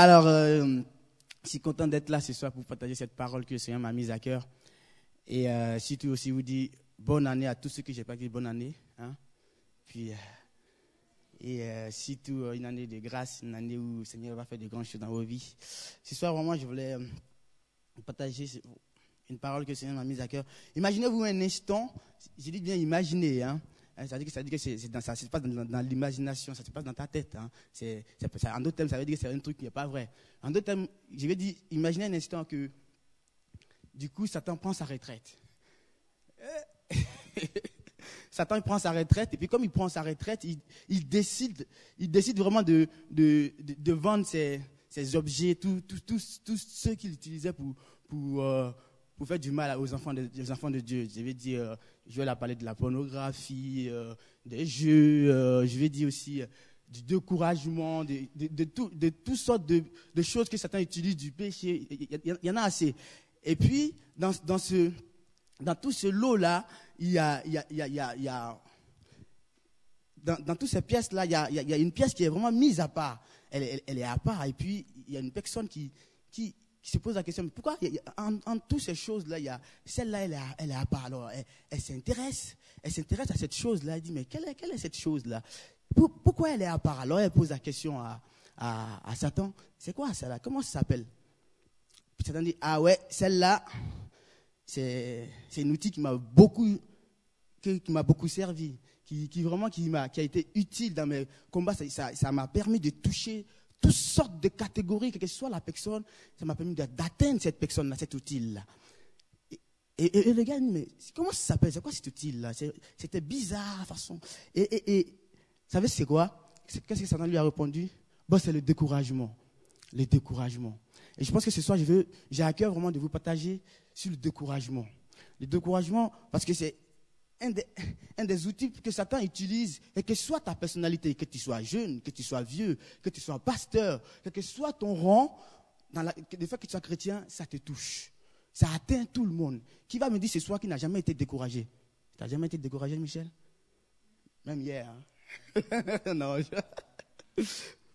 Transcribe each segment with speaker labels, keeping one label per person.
Speaker 1: Alors, euh, je suis content d'être là ce soir pour partager cette parole que le Seigneur m'a mise à cœur. Et euh, surtout aussi vous dire bonne année à tous ceux que j'ai pas dit bonne année. Hein. Puis, euh, et euh, surtout une année de grâce, une année où le Seigneur va faire de grandes choses dans vos vies. Ce soir, vraiment, je voulais partager une parole que le Seigneur m'a mise à cœur. Imaginez-vous un instant, j'ai dit bien imaginer, hein. Hein, Ça veut dire que, ça se passe dans, l'imagination, ça se passe dans ta tête. Hein. En d'autres termes, ça veut dire que c'est un truc qui n'est pas vrai. En d'autres termes, je vais dire, imaginez un instant que, du coup, Satan prend sa retraite. Satan il prend sa retraite, et puis comme il prend sa retraite, il, décide, il décide vraiment de, vendre ses, objets, tous ceux qu'il utilisait euh, pour faire du mal aux enfants de, aux enfants de Dieu. Je vais dire, euh, je vais leur parler de la pornographie, euh, des jeux, euh, je vais dire aussi euh, du découragement, de, tout- toutes sortes de, choses que Satan utilise, du péché. Il y, en a assez. Et puis, dans, tout ce lot-là, il y a, dans, toutes ces pièces-là, il y a, une pièce qui est vraiment mise à part. Elle, est à part. Et puis, il y a une personne qui, qui se pose la question, mais pourquoi a- en, en toutes ces choses-là, il y a celle-là, elle elle est à part. Alors, elle, s'intéresse. Elle s'intéresse à cette chose-là. Elle dit, mais quelle est, quelle est cette chose-là? Pour- Pourquoi elle est à part? Alors, elle pose la question à, à, Satan. C'est quoi celle-là Comment ça s'appelle? Puis Satan dit, ah ouais, celle-là, c'est un outil qui m'a beaucoup que- qui m'a beaucoup servi, qui, qui vraiment qui m'a qui a été utile dans mes combats. Ça- Ça ça m'a permis de toucher toutes sortes de catégories, quelle que soit la personne. Ça m'a permis d'atteindre cette personne-là, cet outil-là. Et, et- et le gars mais comment ça s'appelle? C'est quoi cet outil-là? C'était bizarre, façon. Et, et, et vous savez, c'est quoi? Qu'est-ce que Satan lui a répondu? Bon, C'est le découragement. Le découragement. Et je pense que ce soir, j'ai à cœur vraiment de vous partager sur le découragement. Le découragement, parce que c'est un des, outils que Satan utilise, et que soit ta personnalité, que tu sois jeune, que tu sois vieux, que tu sois pasteur, quel que soit ton rang, dans que- le fait que tu sois chrétien, ça te touche. Ça atteint tout le monde. Qui va me dire ce soir qu'il n'a jamais été découragé? Tu n'as jamais été découragé, Michel? Même hier. hein? non. je-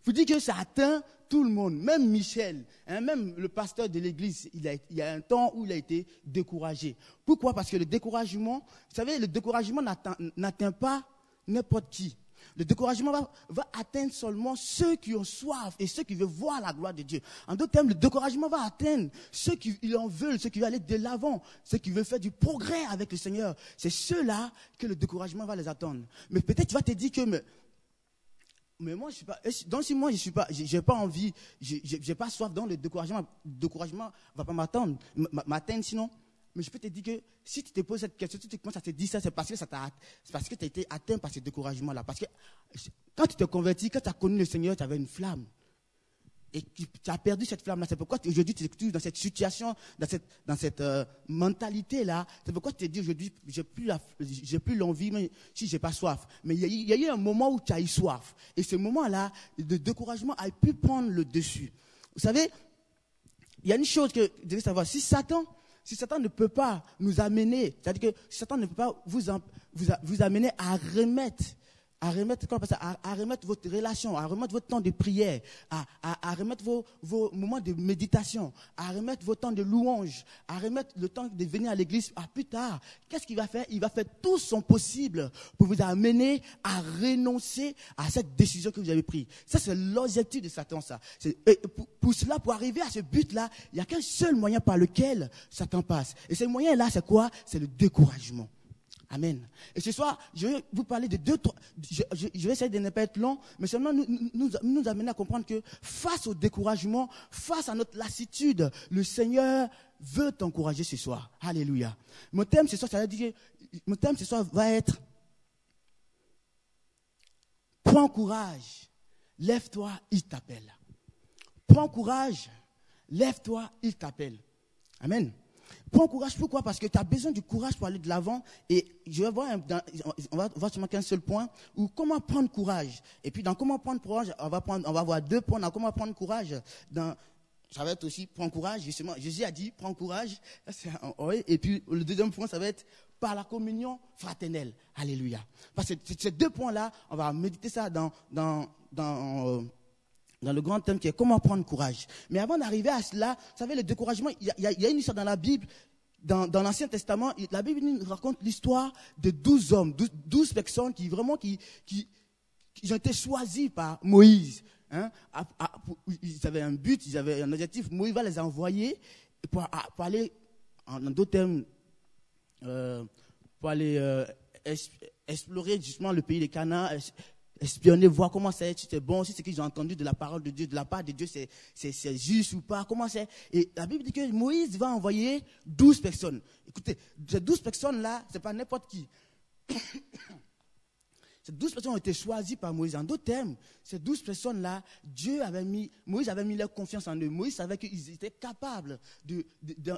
Speaker 1: vous dites que ça atteint tout le monde, même Michel, hein, même le pasteur de l'église, il, y a un temps où il a été découragé. Pourquoi? Parce que le découragement, vous savez, le découragement n'atteint pas n'importe qui. Le découragement va, atteindre seulement ceux qui ont soif et ceux qui veulent voir la gloire de Dieu. En d'autres termes, le découragement va atteindre ceux qui en veulent, ceux qui veulent aller de l'avant, ceux qui veulent faire du progrès avec le Seigneur. C'est ceux-là que le découragement va les attendre. Mais peut-être tu vas te dire que mais moi, je suis pas. Donc, si moi, je suis pas, j'ai pas envie, j'ai pas soif, donc le découragement, découragement va pas m'attendre, m'atteindre sinon. Mais je peux te dire que si tu te poses cette question, si tu commences à te dire ça, c'est parce que ça t'a, parce que tu as été atteint par ce découragement-là. Parce que quand tu t'es converti, quand tu as connu le Seigneur, tu avais une flamme. Et tu, tu as perdu cette flamme-là. C'est pourquoi aujourd'hui tu es dans cette situation, dans cette, dans cette euh, mentalité-là. C'est pourquoi tu te dis aujourd'hui, j'ai plus plus l'envie, mais si j'ai pas soif. Mais il y, a, eu- un moment où tu as eu soif. Et ce moment-là, le découragement a pu prendre le dessus. Vous savez, il y a une chose que vous devez savoir. Si Satan, si Satan ne peut pas nous amener, c'est-à-dire que Satan ne peut pas vous, vous, vous amener à remettre, à remettre, à, remettre votre relation, à remettre votre temps de prière, à, à- remettre vos, vos moments de méditation, à remettre vos temps de louange, à remettre le temps de venir à l'église à plus tard. Qu'est-ce qu'il va faire? Il va faire tout son possible pour vous amener à renoncer à cette décision que vous avez prise. Ça, c'est l'objectif de Satan, ça. Pour, pour cela, pour arriver à ce but-là, il n'y a qu'un seul moyen par lequel Satan passe. Et ce moyen-là, c'est quoi? C'est le découragement. Amen. Et ce soir, je vais vous parler de deux, trois. Je, vais essayer de ne pas être long, mais seulement nous, nous, amener à comprendre que face au découragement, face à notre lassitude, le Seigneur veut t'encourager ce soir. Alléluia. Mon thème ce soir, ça que- mon thème ce soir va être Prends courage, lève-toi, il t'appelle. Prends courage, lève-toi, il t'appelle. Amen. Prends courage, pourquoi? Parce que tu as besoin du courage pour aller de l'avant. Et je vais voir, un- dans- on va voir seulement qu'un seul point, où comment prendre courage. Et puis dans comment prendre courage, on va, prendre, on va voir deux points dans comment prendre courage. Ça va être aussi prends courage, justement. Jésus a dit prends courage. Un- oui. Et puis le deuxième point, ça va être par la communion fraternelle. Alléluia. Parce que ces- ces deux points-là, on va méditer ça dans, dans, dans euh, dans le grand thème qui est comment prendre courage. Mais avant d'arriver à cela, vous savez, le découragement, il y, a, une histoire dans la Bible, dans, l'Ancien Testament, la Bible nous raconte l'histoire de douze hommes, douze personnes qui vraiment qui, qui, ont été choisis par Moïse. Hein, ils avaient un but, ils avaient un objectif. Moïse va les envoyer pour, aller, en, d'autres termes, euh, pour aller euh, explorer justement le pays des Canaan, espionner, voir comment c'est, si c'est bon, si ce qu'ils ont entendu de la parole de Dieu, de la part de Dieu, c'est juste ou pas, comment c'est. Et la Bible dit que Moïse va envoyer douze personnes. Écoutez, ces douze personnes-là, c'est pas n'importe qui. Ces douze personnes ont été choisies par Moïse. En d'autres termes, ces douze personnes-là, Dieu avait mis, Moïse avait mis leur confiance en eux. Moïse savait qu'ils étaient capables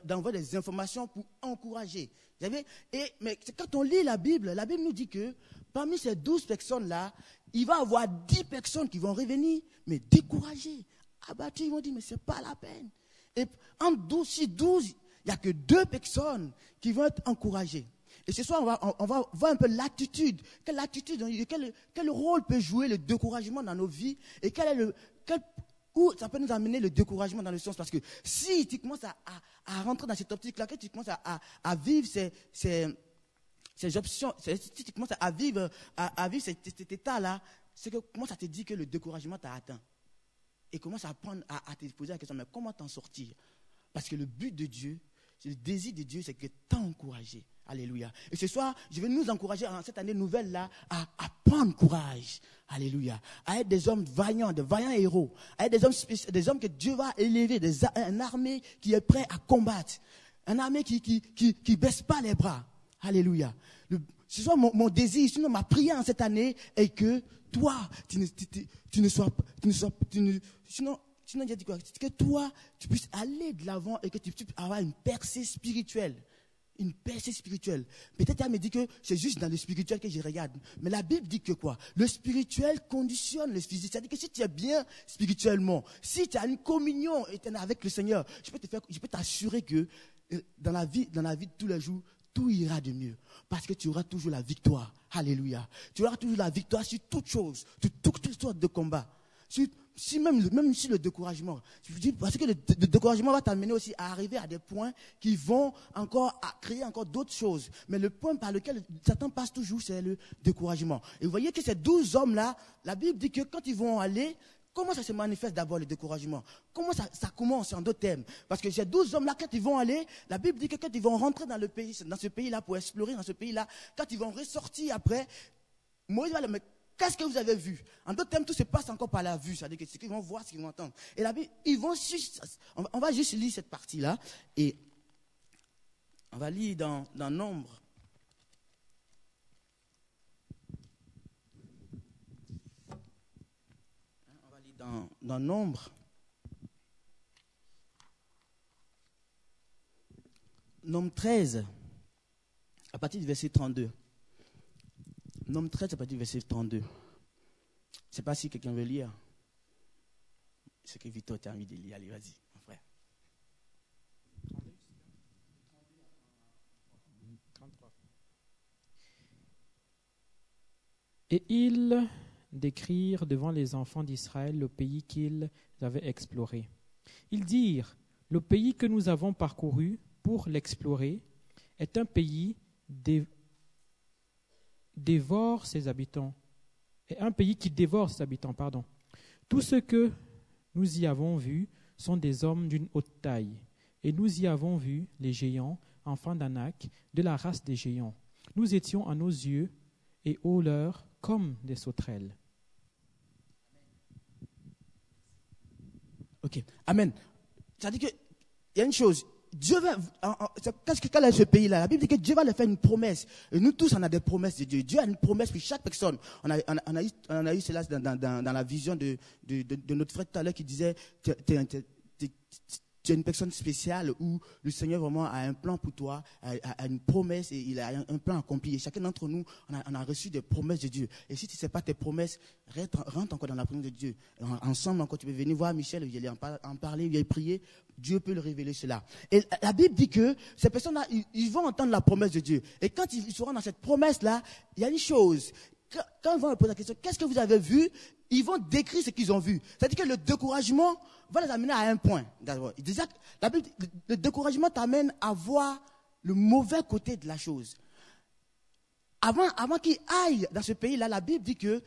Speaker 1: d'envoyer des informations pour encourager. Et, mais quand on lit la Bible, la Bible nous dit que parmi ces douze personnes-là, il va y avoir dix personnes qui vont revenir, mais découragées, abattues. Ils vont dire, mais ce n'est pas la peine. Et en douze, si douze, il n'y a que deux personnes qui vont être encouragées. Et ce soir, on va, voir un peu l'attitude. Quelle attitude, quel, rôle peut jouer le découragement dans nos vies et quel est le, quel, où ça peut nous amener le découragement dans le sens? Parce que si tu commences à, à, rentrer dans cette optique-là, que tu commences à, à vivre ces, ces, ces, options, si tu commences à vivre, à, vivre cet, état-là, c'est que comment ça te dit que le découragement t'a atteint? Et commence à, apprendre à, te poser la question, mais comment t'en sortir? Parce que le but de Dieu, le désir de Dieu, c'est que t'encourager. Alléluia. Et ce soir, je vais nous encourager en cette année nouvelle-là à, prendre courage. Alléluia. À être des hommes vaillants, des vaillants héros. À être des hommes, des hommes que Dieu va élever, des, une armée qui est prête à combattre. Une armée qui qui, qui, baisse pas les bras. Alléluia. ce soir, mon, désir, sinon ma prière en cette année est que toi, tu ne, tu, ne sois, tu ne sois, tu ne, sinon, sinon, dit quoi? Que toi, tu puisses aller de l'avant et que tu puisses avoir une percée spirituelle une percée spirituelle. Peut-être elle me dit que c'est juste dans le spirituel que je regarde. Mais la Bible dit que quoi? Le spirituel conditionne le physique. C'est-à-dire que si tu es bien spirituellement, si tu as une communion éternelle avec le Seigneur, je peux te faire, je peux t'assurer que euh, dans la vie, dans la vie de tous les jours, tout ira de mieux. Parce que tu auras toujours la victoire. Alléluia. Tu auras toujours la victoire sur toutes choses, sur toutes sortes de combats si même, même si le découragement, parce que le, découragement va t'amener aussi à arriver à des points qui vont encore créer encore d'autres choses. Mais le point par lequel Satan passe toujours, c'est le découragement. Et vous voyez que ces douze hommes-là, la Bible dit que quand ils vont aller, comment ça se manifeste d'abord le découragement? Comment ça, commence en d'autres termes? Parce que ces douze hommes-là, quand ils vont aller, la Bible dit que quand ils vont rentrer dans le pays, dans ce pays-là pour explorer dans ce pays-là, quand ils vont ressortir après, Moïse va le Qu'est-ce que vous avez vu? En d'autres termes, tout se passe encore par la vue. C'est-à-dire que ce qu'ils vont voir, ce qu'ils vont entendre. Et la Bible, ils vont juste, on va juste lire cette partie-là. Et on va lire dans, dans Nombre. On va lire dans, dans Nombre. Nombre 13, à partir du verset 32. Nombre 13, à partir du verset 32. Je ne sais pas si quelqu'un veut lire. Ce que Victor t'a envie de lire. Allez, vas-y, mon frère.
Speaker 2: Et ils décrirent devant les enfants d'Israël le pays qu'ils avaient exploré. Ils dirent, le pays que nous avons parcouru pour l'explorer est un pays dévore ses habitants, et un pays qui dévore ses habitants, pardon. Tous ceux que nous y avons vus sont des hommes d'une haute taille, et nous y avons vu les géants, enfants d'Anak, de la race des géants. Nous étions à nos yeux et aux leurs comme des sauterelles.
Speaker 1: Ok, Amen. Dit qu'il y a une chose, Dieu va, qu'est-ce que est ce pays-là? La Bible dit que Dieu va leur faire une promesse. Et nous tous, on a des promesses de Dieu. Dieu a une promesse pour chaque personne. On a, eu, cela dans, la vision de, notre frère tout à l'heure qui disait, tu es une personne spéciale où le Seigneur vraiment a un plan pour toi, a, une promesse et il a un, plan accompli. Et chacun d'entre nous, on a, reçu des promesses de Dieu. Et si tu ne sais pas tes promesses, rentre, encore dans la promesse de Dieu. ensemble, encore, tu peux venir voir Michel, il aller en, parler, il prier. Dieu peut le révéler cela. Et la Bible dit que ces personnes-là, ils, vont entendre la promesse de Dieu. Et quand ils seront dans cette promesse-là, il y a une chose. Quand, ils vont me poser la question, qu'est-ce que vous avez vu? Ils vont décrire ce qu'ils ont vu. C'est-à-dire que le découragement va les amener à un point. Déjà, le découragement t'amène à voir le mauvais côté de la chose. Avant, avant qu'ils aillent dans ce pays-là, la Bible dit que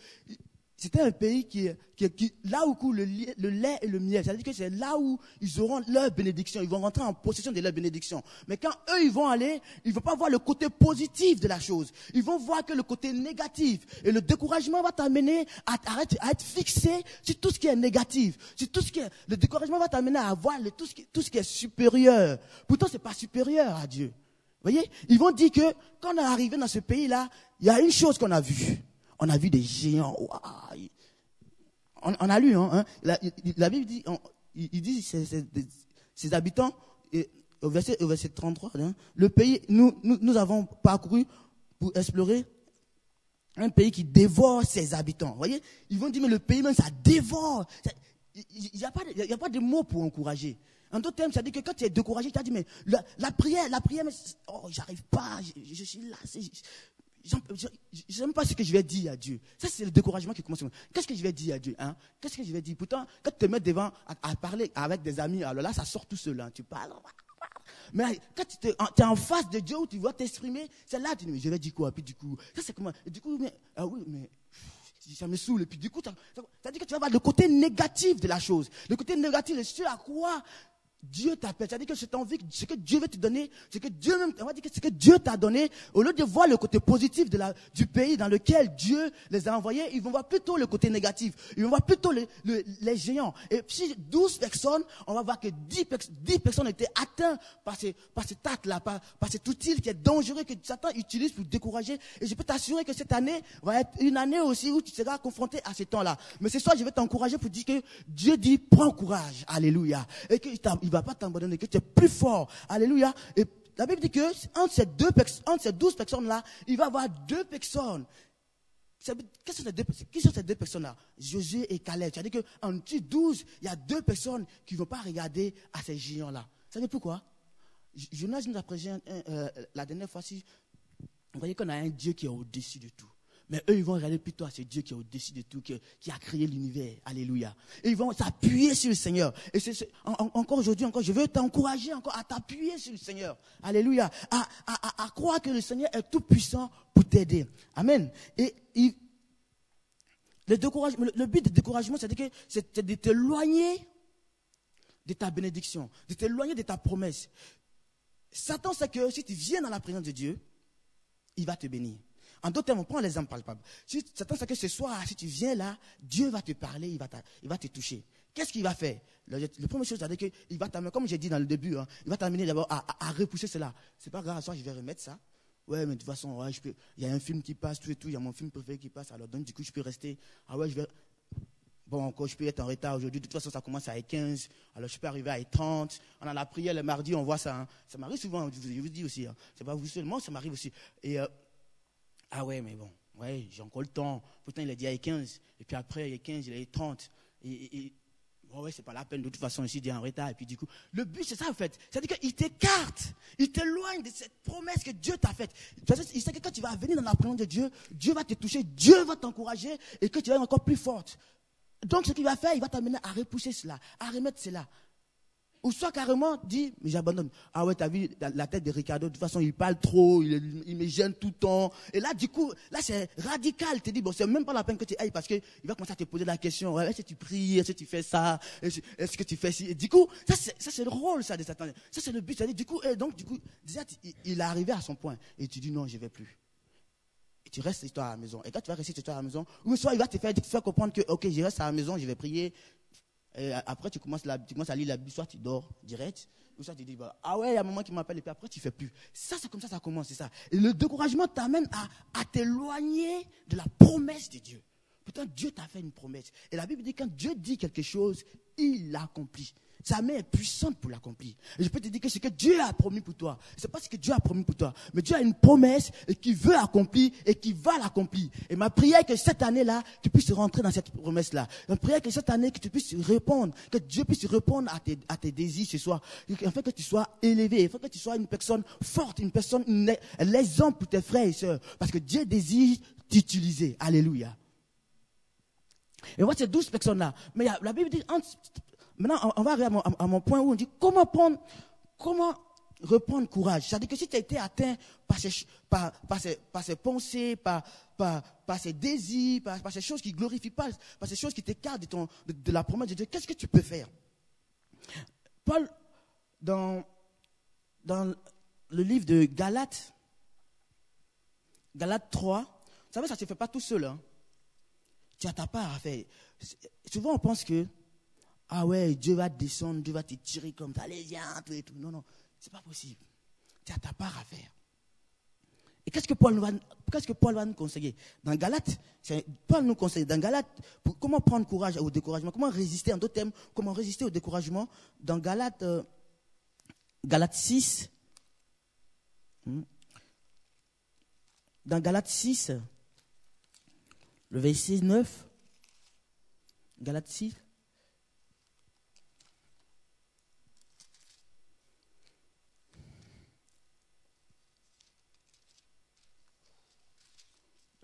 Speaker 1: c'était un pays qui, qui, là où coule le, lait et le miel. C'est-à-dire que c'est là où ils auront leur bénédiction. Ils vont rentrer en possession de leur bénédiction. Mais quand eux, ils vont aller, ils ne vont pas voir le côté positif de la chose. Ils vont voir que le côté négatif. Et le découragement va t'amener à, à, être fixé sur tout ce qui est négatif. Sur tout ce qui est, le découragement va t'amener à voir tout, ce qui, tout ce qui est supérieur. Pourtant, c'est pas supérieur à Dieu. Vous voyez? Ils vont dire que quand on est arrivé dans ce pays-là, il y a une chose qu'on a vue on a vu des géants. On, a lu, hein, hein. la, Bible dit, il dit, ses, habitants, au, verset, au verset 33, hein, le pays, nous, nous, avons parcouru pour explorer un pays qui dévore ses habitants. Vous voyez? Ils vont dire, mais le pays même, ça dévore. Il n'y a, pas, a pas de mots pour encourager. En d'autres termes, ça dit que quand tu es découragé, tu as dit, mais la, prière, la prière, mais, oh, j'arrive pas, je, je, suis là, je n'aime pas ce que je vais dire à Dieu. Ça, c'est le découragement qui commence. Qu'est-ce que je vais dire à Dieu hein? Qu'est-ce que je vais dire? Pourtant, quand tu te mets devant à, parler avec des amis, alors là, ça sort tout seul. Hein. Tu parles. Mais quand tu es en face de Dieu où tu vas t'exprimer, c'est là que tu dis, je vais dire quoi? Puis du coup, ça c'est comment? Du coup, ah oui, mais ça me saoule. Et puis du coup, ça, ça, dit que tu vas voir le côté négatif de la chose. Le côté négatif, c'est ce à quoi Dieu t'appelle. C'est-à-dire que cette envie, ce que Dieu veut te donner, ce que Dieu même, on va dire que ce que Dieu t'a donné, au lieu de voir le côté positif de la, du pays dans lequel Dieu les a envoyés, ils vont voir plutôt le côté négatif. Ils vont voir plutôt les, les, géants. Et si 12 personnes, on va voir que 10, 10 personnes étaient atteintes par, ces, par cet acte-là, par, par cet outil qui est dangereux que Satan utilise pour décourager. Et je peux t'assurer que cette année va être une année aussi où tu seras confronté à ce temps-là. Mais ce soir, je vais t'encourager pour dire que Dieu dit, prends courage. Alléluia. Et qu'il il va pas t'abandonner, que tu es plus fort. Alléluia. Et la Bible dit que entre ces, deux, entre ces douze personnes-là, il va y avoir deux personnes. Qui sont, ces deux, qui sont ces deux personnes-là? Josué et Caleb. C'est-à-dire qu'en douze, il y a deux personnes qui ne vont pas regarder à ces géants-là. Vous savez pourquoi? Jonas nous a présenté euh, la dernière fois, ci vous voyez qu'on a un Dieu qui est au-dessus de tout. Mais eux, ils vont regarder plutôt à ce Dieu qui est au-dessus de tout, qui, a créé l'univers. Alléluia. Et ils vont s'appuyer sur le Seigneur. Et c'est, encore aujourd'hui, encore, je veux t'encourager encore à t'appuyer sur le Seigneur. Alléluia. À, croire que le Seigneur est tout puissant pour t'aider. Amen. Et le, le, but du découragement, c'est de, c'est de t'éloigner de ta bénédiction, de t'éloigner de ta promesse. Satan sait que si tu viens dans la présence de Dieu, il va te bénir. En d'autres termes, on prend l'exemple palpable. Si Satan sait que ce soir, si tu viens là, Dieu va te parler, il va, il va te toucher. Qu'est-ce qu'il va faire? La première chose, c'est qu'il va t'amener, comme j'ai dit dans le début, hein, il va t'amener d'abord à, repousser cela. C'est pas grave, soir je vais remettre ça. Ouais, mais de toute façon, ouais, il y a un film qui passe, tout et tout, il y a mon film préféré qui passe, alors donc du coup, je peux rester. Ah ouais, je vais. Bon, encore, je peux être en retard aujourd'hui. De toute façon, ça commence à 15. Alors, je peux arriver à 30. On a la prière le mardi, on voit ça. Hein. Ça m'arrive souvent, je vous, dis aussi. Hein. C'est pas vous seulement, ça m'arrive aussi. Et euh, ah ouais, mais bon, ouais, j'ai encore le temps. Pourtant, il a dit à 15. Et puis après, il a 15, il a 30. Et, et bon, ouais, c'est pas la peine. De toute façon, ici, il est en retard. Et puis du coup, le but, c'est ça en fait. C'est-à-dire qu'il t'écarte. Il t'éloigne de cette promesse que Dieu t'a faite. Il sait que quand tu vas venir dans la présence de Dieu, Dieu va te toucher, Dieu va t'encourager et que tu vas être encore plus forte. Donc, ce qu'il va faire, il va t'amener à repousser cela, à remettre cela. Ou soit carrément dit, mais j'abandonne. Ah ouais, t'as vu la, tête de Ricardo, de toute façon, il parle trop, il, me gêne tout le temps. Et là, du coup, là, c'est radical. Tu dis, bon, c'est même pas la peine que tu ailles parce qu'il va commencer à te poser la question, est-ce que tu pries, est-ce que tu fais ça, est-ce que tu fais ci? Et du coup, ça, c'est le rôle, ça, de Satan. Ça, c'est le but. du coup, et donc, du coup, déjà, il, est arrivé à son point. Et tu dis, non, je vais plus. Et tu restes toi à la maison. Et quand tu vas rester toi à la maison, ou soit il va te faire, te faire comprendre que, ok, je reste à la maison, je vais prier, et après, tu commences, tu commences à lire la Bible, soit tu dors direct, ou soit tu dis, bah, ah ouais, il y a un moment qui m'appelle, et puis après, tu fais plus. Ça, c'est comme ça, ça commence, c'est ça. Et le découragement t'amène à, à t'éloigner de la promesse de Dieu. Pourtant, Dieu t'a fait une promesse. Et la Bible dit, quand Dieu dit quelque chose, il l'accomplit. Sa main est puissante pour l'accomplir. Je peux te dire que ce que Dieu a promis pour toi, c'est pas ce que Dieu a promis pour toi, mais Dieu a une promesse et qui veut accomplir et qui va l'accomplir. Et ma prière est que cette année-là, tu puisses rentrer dans cette promesse-là. Ma prière est que cette année, que tu puisses répondre, que Dieu puisse répondre à tes, désirs ce soir, afin que tu sois élevé, afin que tu sois une personne forte, une personne, l'exemple pour tes frères et sœurs. Parce que Dieu désire t'utiliser. Alléluia. Et voit ces douze personnes-là. Mais la Bible dit, maintenant, on va arriver à mon, point où on dit, comment prendre, comment reprendre courage. C'est-à-dire que si tu as été atteint par ces, pensées, par, ces désirs, par, ces choses qui ne glorifient pas, par ces choses qui t'écartent de, la promesse de Dieu, qu'est-ce que tu peux faire? Paul, dans, dans le livre de Galates, Galates 3, vous savez, ça ne se fait pas tout seul. Hein. Tu as ta part à faire. Souvent, on pense que, ah ouais, Dieu va descendre, Dieu va te tirer comme ça, allez, viens, tout et tout. Non, non, ce n'est pas possible. Tu as ta part à faire. Et qu'est-ce que Paul va, qu'est-ce que Paul va nous conseiller? Dans Galates, Paul nous conseille, dans Galates, comment prendre courage au découragement, comment résister, en d'autres termes, comment résister au découragement? Dans Galates, euh, Galates 6, hmm, dans Galates 6, le verset 9, Galates 6,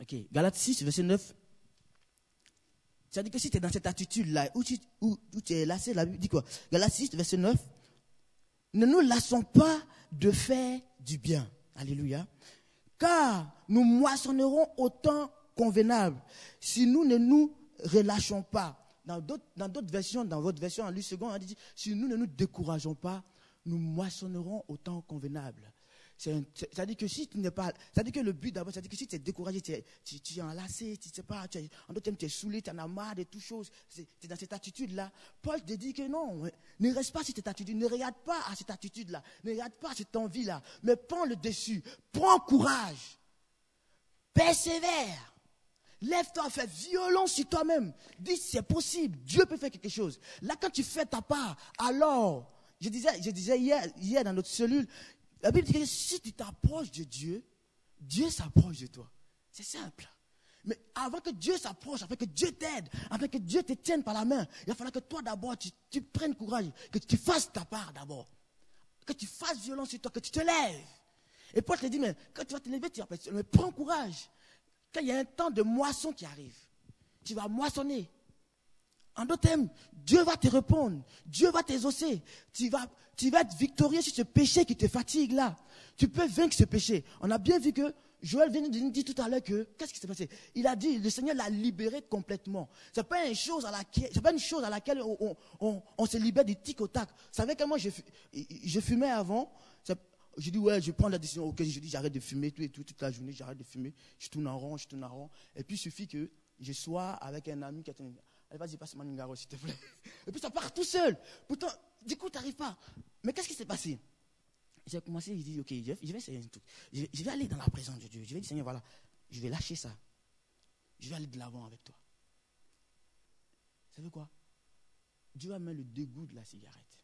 Speaker 1: Ok, Galates 6, verset 9. C'est-à-dire que si tu es dans cette attitude-là, où tu, où, tu es lassé, la Bible dit quoi? Galates 6, verset 9. Ne nous lassons pas de faire du bien. Alléluia car nous moissonnerons autant convenable si nous ne nous relâchons pas. Dans d'autres versions, dans votre version en lui second, on dit si nous ne nous décourageons pas, nous moissonnerons autant convenable. C'est-à-dire que si tu n'es pas, c'est-à-dire que le but d'abord, c'est-à-dire que si tu es découragé, tu es, tu, tu es enlacé, tu sais pas, tu es, en d'autres termes, tu es saoulé, tu en as marre de toutes choses, tu es dans cette attitude-là. Paul te dit que non, ne reste pas sur cette attitude, ne regarde pas à cette attitude-là, ne regarde pas à cette envie-là, mais prends le dessus, prends courage, persévère. Lève-toi, fais violence sur toi-même. Dis c'est possible, Dieu peut faire quelque chose. Là, quand tu fais ta part, alors, je disais, je disais hier, hier dans notre cellule, la Bible dit que si tu t'approches de Dieu, Dieu s'approche de toi. C'est simple. Mais avant que Dieu s'approche, afin que Dieu t'aide, afin que Dieu te tienne par la main, il va falloir que toi d'abord, tu, prennes courage, que tu fasses ta part d'abord. Que tu fasses violence sur toi, que tu te lèves. Et Paul te dit, mais quand tu vas te lever, tu vas mais prends courage. Quand il y a un temps de moisson qui arrive, tu vas moissonner. En d'autres termes, Dieu va te répondre. Dieu va t'exaucer. Tu vas, tu vas être victorieux sur ce péché qui te fatigue là. Tu peux vaincre ce péché. On a bien vu que Joël vient de nous dire tout à l'heure que, qu'est-ce qui s'est passé? Il a dit, le Seigneur l'a libéré complètement. Ce n'est pas, une chose à laquelle, pas une chose à laquelle on, se libère du tic au tac. Vous savez moi, je, je fumais avant. Je dis, ouais, je prends la décision. Ok, je dis, j'arrête de fumer tout et tout, toute la journée, j'arrête de fumer. Je tourne en rond, je tourne en rond. Et puis, il suffit que je sois avec un ami qui a Allez, vas-y, passe-moi une s'il te plaît. Et puis ça part tout seul. Pourtant, du coup, tu n'arrives pas. Mais qu'est-ce qui s'est passé? J'ai commencé, je dis, ok, je vais, essayer un truc. Je, vais aller dans la présence de Dieu. Je vais dire, Seigneur, voilà, je vais lâcher ça. Je vais aller de l'avant avec toi. Vous savez quoi? Dieu va mettre le dégoût de la cigarette.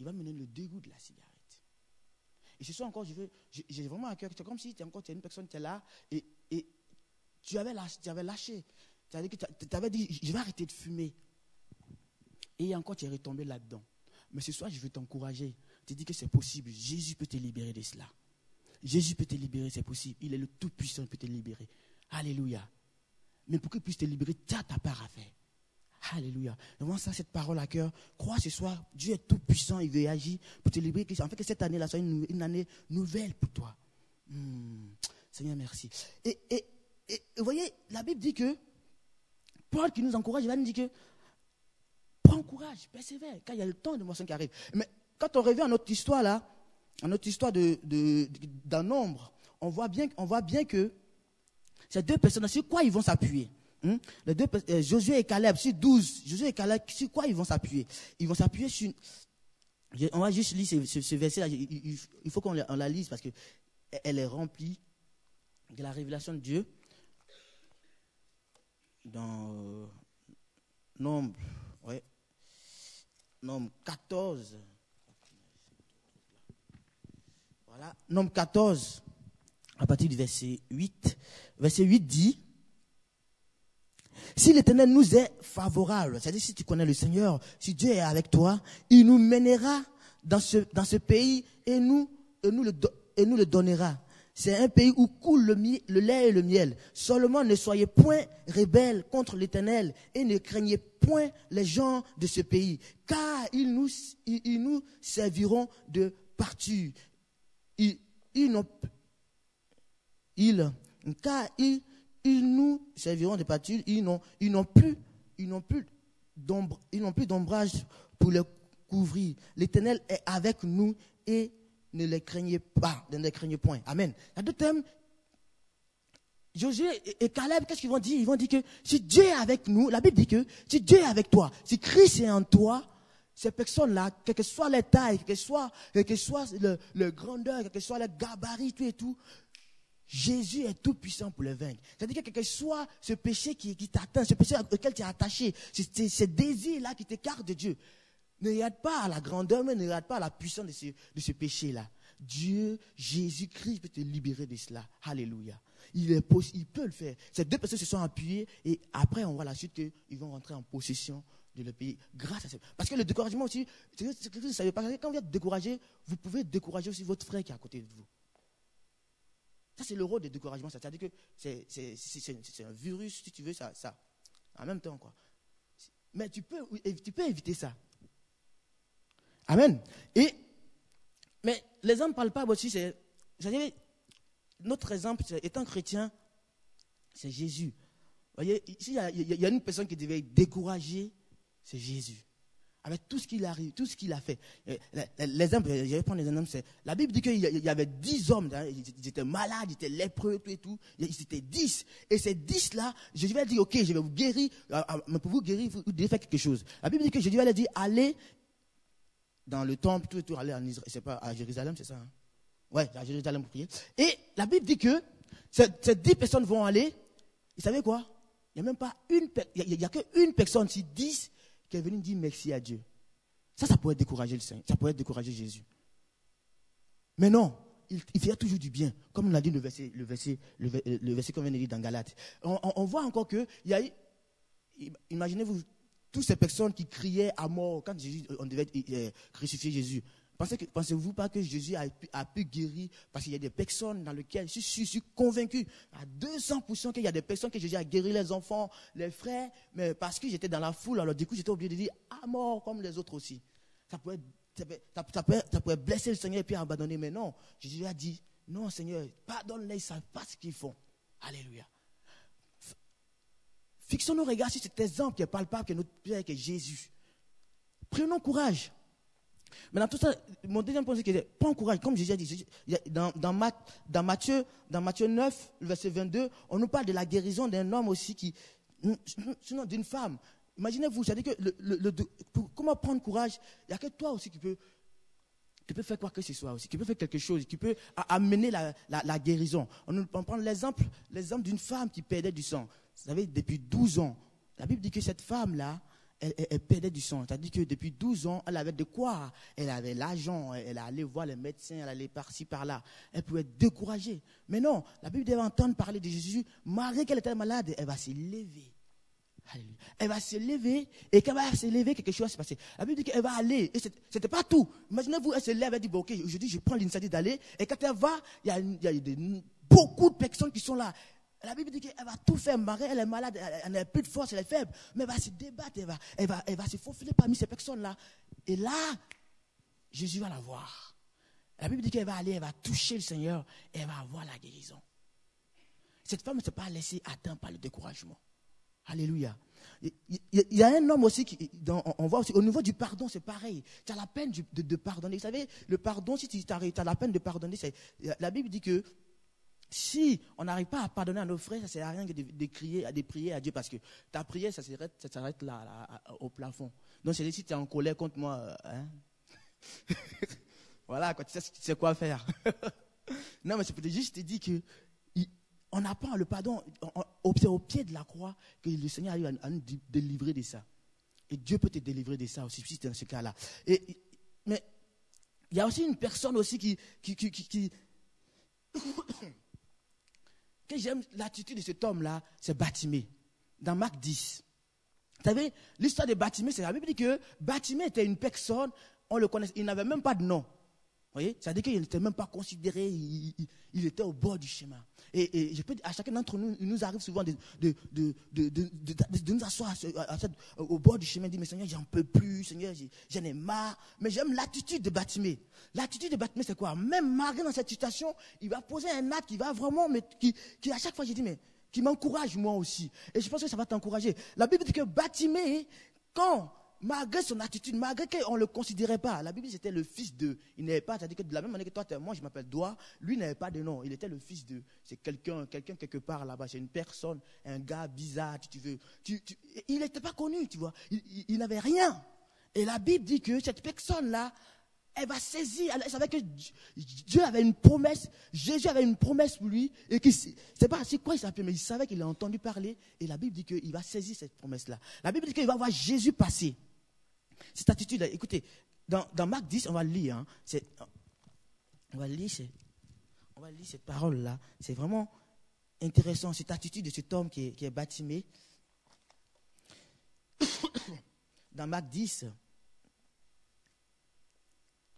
Speaker 1: Il va mener le dégoût de la cigarette. Et ce soir encore, je j'ai vraiment un cœur, c'est comme si tu es encore une personne qui est là et, et tu avais lâché. Que tu avais dit, je vais arrêter de fumer. Et encore, tu es retombé là-dedans. Mais ce soir, je veux t'encourager. Tu dis que c'est possible. Jésus peut te libérer de cela. Jésus peut te libérer, c'est possible. Il est le Tout-Puissant, il peut te libérer. Alléluia. Mais pour qu'il puisse te libérer, tu as ta part à faire. Alléluia. Vraiment ça, cette parole à cœur. Crois ce soir, Dieu est tout puissant, il veut agir pour te libérer. En fait, que cette année-là soit une, année nouvelle pour toi. Hmm. Seigneur, merci. Et, et, et, vous voyez, la Bible dit que Paul qui nous encourage, il va nous dire que prends courage, persévère, car il y a le temps de moisson qui arrive. Mais quand on revient à notre histoire là, à notre histoire d'un de, de, nombre, on voit, bien, on voit bien que ces deux personnes, sur quoi ils vont s'appuyer hein? Les deux, euh, Josué et Caleb, sur 12, Josué et Caleb, sur quoi ils vont s'appuyer? Ils vont s'appuyer sur... On va juste lire ce, verset-là, il, faut qu'on la, lise parce qu'elle est remplie de la révélation de Dieu dans euh, Nombre, ouais, Nombre 14. Voilà, Nombre 14, à partir du verset 8. Verset 8 dit, si l'Éternel nous est favorable, c'est-à-dire si tu connais le Seigneur, si Dieu est avec toi, il nous mènera dans ce, dans ce pays et nous, et nous, le, et nous le donnera. C'est un pays où coule le, lait et le miel. Seulement ne soyez point rebelles contre l'Éternel et ne craignez point les gens de ce pays, car ils nous, serviront de partout. Ils, car ils, nous serviront de d'ombre, ils n'ont plus d'ombrage pour les couvrir. L'Éternel est avec nous et ne les craignez pas, ne les craignez point. Amen. Il y a deux thèmes. Josué et Caleb, qu'est-ce qu'ils vont dire? Ils vont dire que si Dieu est avec nous, la Bible dit que si Dieu est avec toi, si Christ est en toi, ces personnes-là, quelle que soit les tailles, quelle que soit, quel que soit le, grandeur, quel que soit le gabarit, tout et tout, Jésus est tout puissant pour le vaincre. C'est-à-dire que quel que soit ce péché qui t'atteint, ce péché auquel tu es attaché, ce désir-là qui t'écarte de Dieu, ne regarde pas à la grandeur, mais ne regarde pas à la puissance de ce, péché-là. Dieu, Jésus-Christ peut te libérer de cela. Alléluia. Il, peut le faire. Ces deux personnes se sont appuyées et après on voit la suite qu'ils vont rentrer en possession de le pays grâce à ça. Parce que le découragement aussi, vous savez pas, quand vous êtes découragé, vous pouvez décourager aussi votre frère qui est à côté de vous. Ça, c'est le rôle du découragement. C'est-à-dire que c'est un virus, si tu veux, ça, ça. En même temps, quoi. Mais tu peux, tu peux éviter ça. Amen. Et, mais l'exemple palpable aussi, c'est, notre exemple, étant chrétien, c'est Jésus. Vous voyez, ici, il y, a, une personne qui devait être découragée, c'est Jésus. Avec tout ce qu'il arrive, tout ce qu'il a fait. L'exemple, je vais prendre l'exemple, c'est, la Bible dit qu'il y avait dix hommes, hein, ils étaient malades, ils étaient lépreux, tout et tout. Ils étaient dix. Et ces dix-là, Jésus va dire, ok, je vais vous guérir, euh, euh, mais pour vous guérir, vous devez faire quelque chose. La Bible dit que Jésus va leur dire, allez dans le temple, tout, tout, aller en c'est pas à Jérusalem, c'est ça hein? Ouais, à Jérusalem pour prier. Et la Bible dit que ces, dix personnes vont aller, vous savez quoi? Il n'y a même pas une, il n'y a, qu'une personne si dix qui est venue dire merci à Dieu. Ça, ça pourrait décourager le Seigneur, ça pourrait décourager Jésus. Mais non, il, fait toujours du bien, comme on a dit le verset, le verset, le, qu'on vient de lire dans Galate. On, on, voit encore que, il y a, imaginez-vous toutes ces personnes qui criaient à mort quand euh, on devait euh, crucifier Jésus. Pensez-vous pas que Jésus a pu, guérir parce qu'il y a des personnes dans lesquelles je suis, convaincu à 200% qu'il y a des personnes que Jésus a guéri les enfants, les frères, mais parce que j'étais dans la foule, alors du coup j'étais obligé de dire à mort comme les autres aussi. Ça pourrait, ça, pourrait, blesser le Seigneur et puis abandonner, mais non. Jésus a dit, non Seigneur, pardonne-les, ils ne savent pas ce qu'ils font. Alléluia. Fixons nos regards sur cet exemple qui est palpable, que notre Père, qui est Jésus. Prenons courage. Maintenant, tout ça, mon deuxième point, c'est que prends courage. Comme Jésus a dit, dans, Matthieu, dans Matthieu 9, verset 22, on nous parle de la guérison d'un homme aussi qui, sinon d'une femme. Imaginez-vous, c'est-à-dire que le, comment prendre courage, il n'y a que toi aussi qui peux, qui faire quoi que ce soit aussi, qui peut faire quelque chose, qui peut amener la, guérison. On, on prend l'exemple d'une femme qui perdait du sang. Vous savez, depuis 12 ans, la Bible dit que cette femme-là, elle, perdait du sang. C'est-à-dire que depuis 12 ans, elle avait de quoi? Elle avait l'argent, elle allait voir les médecins, elle allait par-ci, par-là. Elle pouvait être découragée. Mais non, la Bible devait entendre parler de Jésus. Malgré qu'elle était malade, elle va se lever. Elle va se lever et quand elle va se lever, quelque chose va se passer. La Bible dit qu'elle va aller et c'était pas tout. Imaginez-vous, elle se lève, elle dit, bon, ok, aujourd'hui je prends l'initiative d'aller et quand elle va, il y a, il y a beaucoup de personnes qui sont là. La Bible dit qu'elle va tout faire marrer, elle est malade, elle n'a plus de force, elle est faible, mais elle va se débattre, elle va, va, va se faufiler parmi ces personnes-là. Et là, Jésus va la voir. La Bible dit qu'elle va aller, elle va toucher le Seigneur elle va avoir la guérison. Cette femme ne s'est pas laissée atteindre par le découragement. Alléluia. Il y a un homme aussi qui, on voit aussi, au niveau du pardon, c'est pareil. Tu as la peine de, pardonner. Vous savez, le pardon, si tu as la peine de pardonner, la Bible dit que si on n'arrive pas à pardonner à nos frères, ça ne sert à rien que de, crier, de prier à Dieu parce que ta prière, ça s'arrête, là, au plafond. Donc, c'est si tu es en colère contre moi, euh, hein. voilà, quand tu sais, quoi faire. non, mais c'est juste te dire que on apprend le pardon, c'est au pied de la croix que le Seigneur arrive à, nous délivrer de ça. Et Dieu peut te délivrer de ça aussi, si tu es dans ce cas-là. mais il y a aussi une personne aussi qui que j'aime l'attitude de cet homme-là, c'est Batimé, dans Marc 10. Vous savez, l'histoire de Batimé, c'est la Bible dit que Batimé était une personne, on le connaît, il n'avait même pas de nom. Voyez Ça veut dire qu'il n'était même pas considéré, il, était au bord du chemin. Et, je peux, dire, à chacun d'entre nous, il nous arrive souvent de, de, de, de, de- de- de nous asseoir au bord du chemin et dire, mais Seigneur, j'en peux plus, Seigneur, j'en ai marre. Mais j'aime l'attitude de Batimé. L'attitude de Batimé, c'est quoi? Même malgré dans cette situation, il va poser un acte qui va vraiment, mais qui, qui à chaque fois, j'ai dit, mais qui m'encourage moi aussi. Et je pense que ça va t'encourager. La Bible dit que Batimé, quand, malgré son attitude, malgré qu'on ne le considérait pas, la Bible c'était le fils de. Il n'avait pas, c'est-à-dire que de la même manière que toi, moi je m'appelle Doigt, lui n'avait pas de nom. Il était le fils de. C'est quelqu'un, quelqu'un quelque part là-bas, c'est une personne, un gars bizarre, tu veux. Tu- il n'était pas connu, tu vois. Il, n'avait rien. Et la Bible dit que cette personne-là, elle va saisir, elle savait que Dieu- avait une promesse, Jésus avait une promesse pour lui, et c'est c'est pas c'est quoi il s'appelait, mais il savait qu'il a entendu parler, et la Bible dit qu'il va saisir cette promesse-là. La Bible dit qu'il va voir Jésus passer. Cette attitude-là, écoutez, dans, Marc 10, on va lire, hein, on va lire, on va lire cette parole-là, c'est vraiment intéressant, cette attitude de cet homme qui est, qui. Dans Marc 10,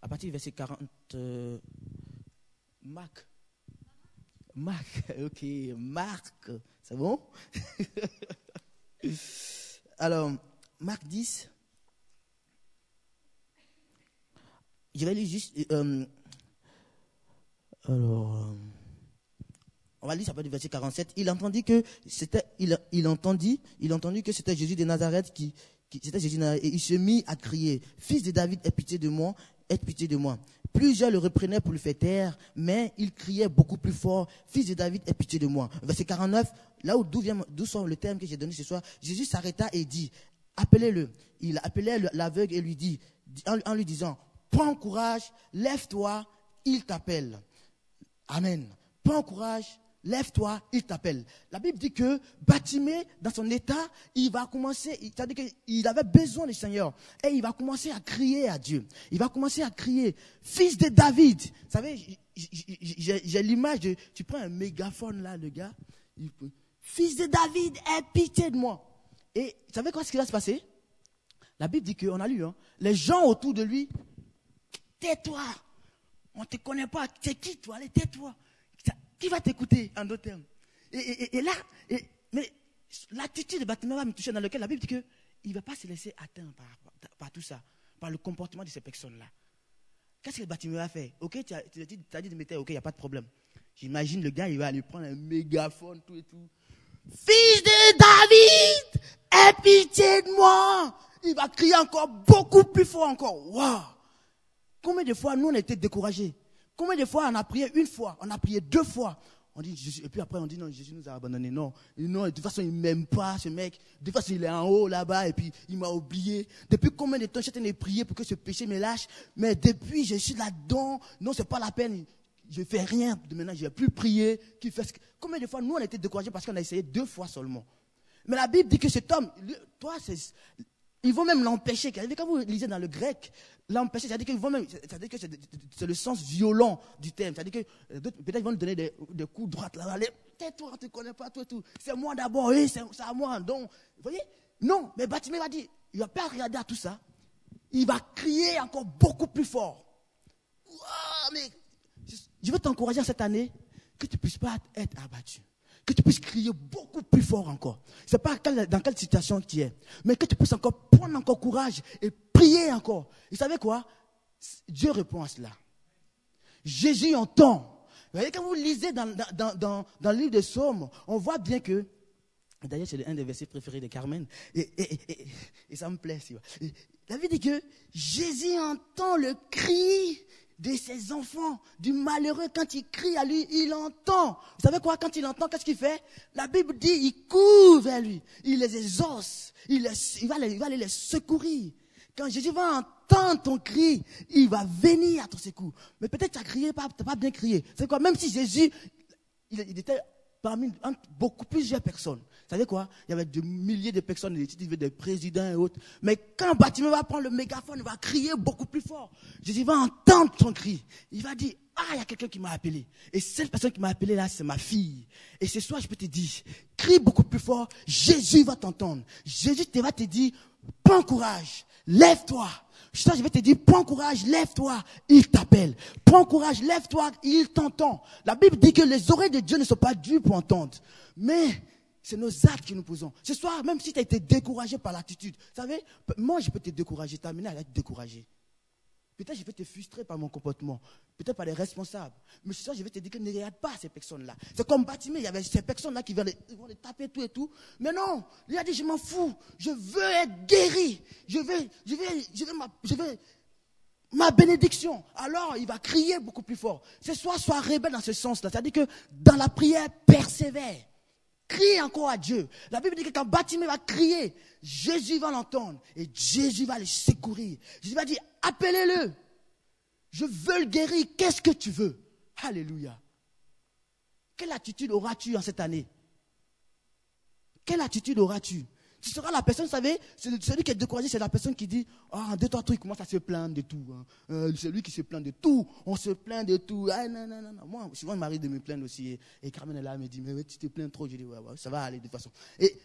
Speaker 1: à partir du verset 40, euh, Marc. Marc, ok, Marc, c'est bon? Alors, Marc 10, je vais lire juste, euh, alors, euh, on va lire ça du verset 47. Il entendit que c'était, il, entendit, il que c'était Jésus de Nazareth qui, c'était Jésus et il se mit à crier, Fils de David, aie pitié de moi, aie pitié de moi. Plusieurs le reprenaient pour le faire taire, mais il criait beaucoup plus fort, Fils de David, aie pitié de moi. Verset 49, là où d'où vient, d'où sort le terme que j'ai donné ce soir, Jésus s'arrêta et dit, appelez-le. Il appelait le- l'aveugle et lui dit, en lui disant, prends courage, lève-toi, il t'appelle. Amen. Prends courage, lève-toi, il t'appelle. La Bible dit que Batimé, dans son état, il va commencer, c'est-à-dire qu'il avait besoin du Seigneur. Et il va commencer à crier à Dieu. Il va commencer à crier, fils de David. Vous savez, j'ai l'image de, tu prends un mégaphone là, le gars, fils de David, aie pitié de moi. Et vous savez quoi ce qui va se passer? La Bible dit qu'on a lu, hein, les gens autour de lui, tais-toi. On ne te connaît pas. C'est qui toi? Allez, tais-toi. Qui va t'écouter en d'autres termes? Et, là, mais l'attitude de Baptiste va me toucher dans lequel la Bible dit qu'il ne va pas se laisser atteindre par, tout ça, par le comportement de ces personnes-là. Qu'est-ce que Baptiste va faire? Ok, tu as, dit, tu as dit de mettre, ok, il n'y a pas de problème. J'imagine le gars, il va aller prendre un mégaphone, tout et tout. Fils de David, aie pitié de moi. Il va crier encore beaucoup plus fort encore. Waouh Combien de fois nous on a été découragés Combien de fois on a prié une fois, on a prié deux fois on dit Jésus, et puis après on dit non, Jésus nous a abandonnés. Non, non, de toute façon il m'aime pas ce mec. De toute façon il est en haut là-bas et puis il m'a oublié. Depuis combien de temps j'étais de prier pour que ce péché me lâche Mais depuis je suis là-dedans, non c'est pas la peine. Je fais rien. De maintenant je vais plus prier. Combien de fois nous on a été découragés parce qu'on a essayé deux fois seulement. Mais la Bible dit que cet homme, lui, toi, ils vont même l'empêcher. Quand vous lisez dans le grec, l'empêcher, c'est-à-dire qu'ils vont même, c'est-à-dire que c'est, le sens violent du terme. C'est-à-dire que euh, peut-être ils vont nous donner des, coups droits tais-toi, on ne te connaît pas, toi tout. C'est moi d'abord, oui, c'est, à moi. Donc, voyez? Non, mais Batimé va dire, il ne va pas regarder à tout ça. Il va crier encore beaucoup plus fort. Mais je veux t'encourager cette année que tu ne puisses pas être abattu. Que tu puisses crier beaucoup plus fort encore. Ce n'est pas quelle- dans quelle situation tu es. Mais que tu puisses encore prendre encore courage et prier encore. Et vous savez quoi? Dieu répond à cela. Jésus entend. Vous voyez, quand vous lisez dans, dans, dans, dans, le livre des psaumes, on voit bien que D'ailleurs, c'est un des versets préférés de Carmen. Et, et- et- et- ça me plaît. Bible dit que Jésus entend le cri de ses enfants, du malheureux. Quand il crie à lui, il entend. Vous savez quoi Quand il entend, qu'est-ce qu'il fait? La Bible dit, il court vers lui. Il les exauce. Il, les- il va, les- il va aller les secourir. Quand Jésus va entendre ton cri, il va venir à ton secours. Mais peut-être tu as crié, tu n'as pas bien crié. C'est quoi? Même si Jésus, il, il était parmi beaucoup plusieurs personnes. Vous savez quoi? Il y avait des milliers de personnes, des, des présidents et autres. Mais quand Baptiste va prendre le mégaphone, il va crier beaucoup plus fort. Jésus va entendre son cri. Il va dire, ah, il y a quelqu'un qui m'a appelé. Et cette personne qui m'a appelé là, c'est ma fille. Et ce soir, je peux te dire, crie beaucoup plus fort, Jésus va t'entendre. Jésus te va te dire, prends courage, lève-toi, je vais te dire, prends courage, lève-toi, il t'appelle. Prends courage, lève-toi, il t'entend. La Bible dit que les oreilles de Dieu ne sont pas dues pour entendre. Mais c'est nos actes que nous posons. Ce soir, même si tu as été découragé par l'attitude, vous savez, moi je peux te décourager, t'amener à être découragé. Peut-être je vais te frustrer par mon comportement, peut-être par les responsables. Mais ce soir, je vais te dire que ne regarde pas ces personnes-là. C'est comme Batimé, il y avait ces personnes-là qui veulent les, vont les taper tout et tout. Mais non, il a dit, je m'en fous. Je veux être guéri. Je veux, je veux, je veux, ma, je ma bénédiction. Alors, il va crier beaucoup plus fort. Ce soir, sois rebelle dans ce sens-là. C'est-à-dire que dans la prière, persévère. Crie encore à Dieu. La Bible dit que quand Batimé va crier, Jésus va l'entendre et Jésus va le secourir. Jésus va dire, appelez-le. Je veux le guérir. Qu'est-ce que tu veux? Alléluia. Quelle attitude auras-tu en cette année? Quelle attitude auras-tu? Tu seras la personne, vous savez, celui qui est découragé, c'est la personne qui dit Ah, deux, trois trucs, commence à se plaindre de tout. Hein. Euh, c'est lui qui se plaint de tout. On se plaint de tout. Ah, non, non, non, Moi, souvent, il m'arrive de me plaindre aussi. Et, Carmen est là, elle me dit Mais tu te plains trop. Je dis Ouais, ouais, ça va aller de toute façon. Et,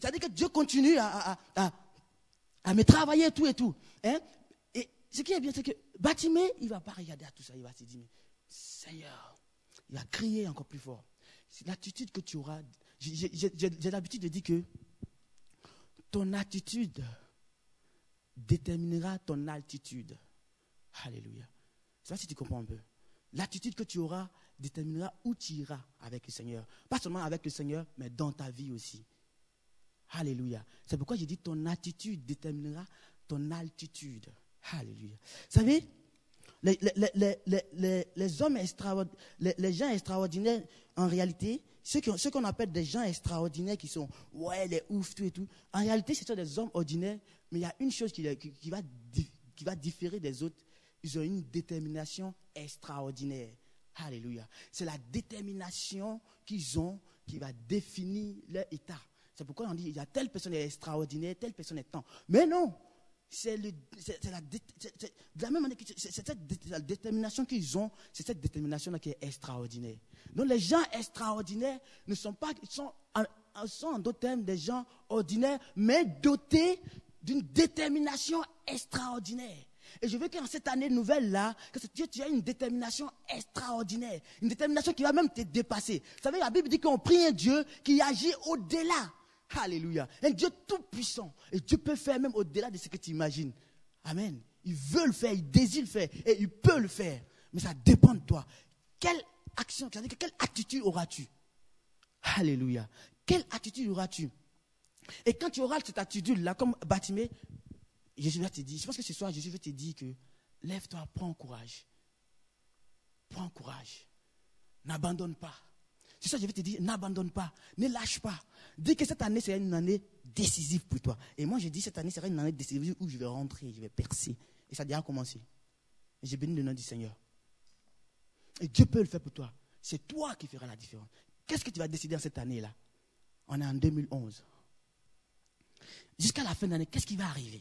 Speaker 1: ça veut dire que Dieu continue à, à, me travailler tout et tout. Hein. Et ce qui est bien, c'est que Batimé, il ne va pas regarder à tout ça. Il va se dire Seigneur, il va crier encore plus fort. C'est l'attitude que tu auras. J'ai l'habitude de dire que ton attitude déterminera ton altitude. Alléluia. Ça, si tu comprends un peu. L'attitude que tu auras déterminera où tu iras avec le Seigneur. Pas seulement avec le Seigneur, mais dans ta vie aussi. Alléluia. C'est pourquoi j'ai dit ton attitude déterminera ton altitude. Alléluia. Vous savez, les, hommes extraordinaires, les, gens extraordinaires, en réalité, ceux qu'on appelle des gens extraordinaires qui sont, ouais, les ouf, tout et tout, en réalité, ce sont des hommes ordinaires, mais il y a une chose qui, va, qui va différer des autres. Ils ont une détermination extraordinaire. Alléluia. C'est la détermination qu'ils ont qui va définir leur état. C'est pourquoi on dit, il y a telle personne est extraordinaire, telle personne est tant. Mais non, c'est la, cette détermination qu'ils ont, c'est cette détermination-là qui est extraordinaire. Donc les gens extraordinaires ne sont pas, sont, sont en d'autres termes des gens ordinaires, mais dotés d'une détermination extraordinaire. Et je veux qu'en cette année nouvelle-là, que tu aies une détermination extraordinaire. Une détermination qui va même te dépasser. Vous savez, la Bible dit qu'on prie un Dieu qui agit au-delà Alléluia. Un Dieu tout puissant. Et Dieu peut faire même au-delà de ce que tu imagines. Amen. Il veut le faire, il désire le faire et il peut le faire. Mais ça dépend de toi. Quelle action, quelle attitude auras-tu? Alléluia. Quelle attitude auras-tu? Et quand tu auras cette attitude-là, comme Batimé, Jésus va te dire, je pense que ce soir, Jésus va te dire que lève-toi, prends courage. Prends courage. N'abandonne pas. C'est ça, je vais te dire, n'abandonne pas, ne lâche pas. Dis que cette année sera une année décisive pour toi. Et moi, je dis cette année sera une année décisive où je vais rentrer, je vais percer. Et ça a déjà commencé. J'ai béni le nom du Seigneur. Et Dieu peut le faire pour toi. C'est toi qui feras la différence. Qu'est-ce que tu vas décider en cette année-là? On est en 2011. Jusqu'à la fin de l'année, qu'est-ce qui va arriver?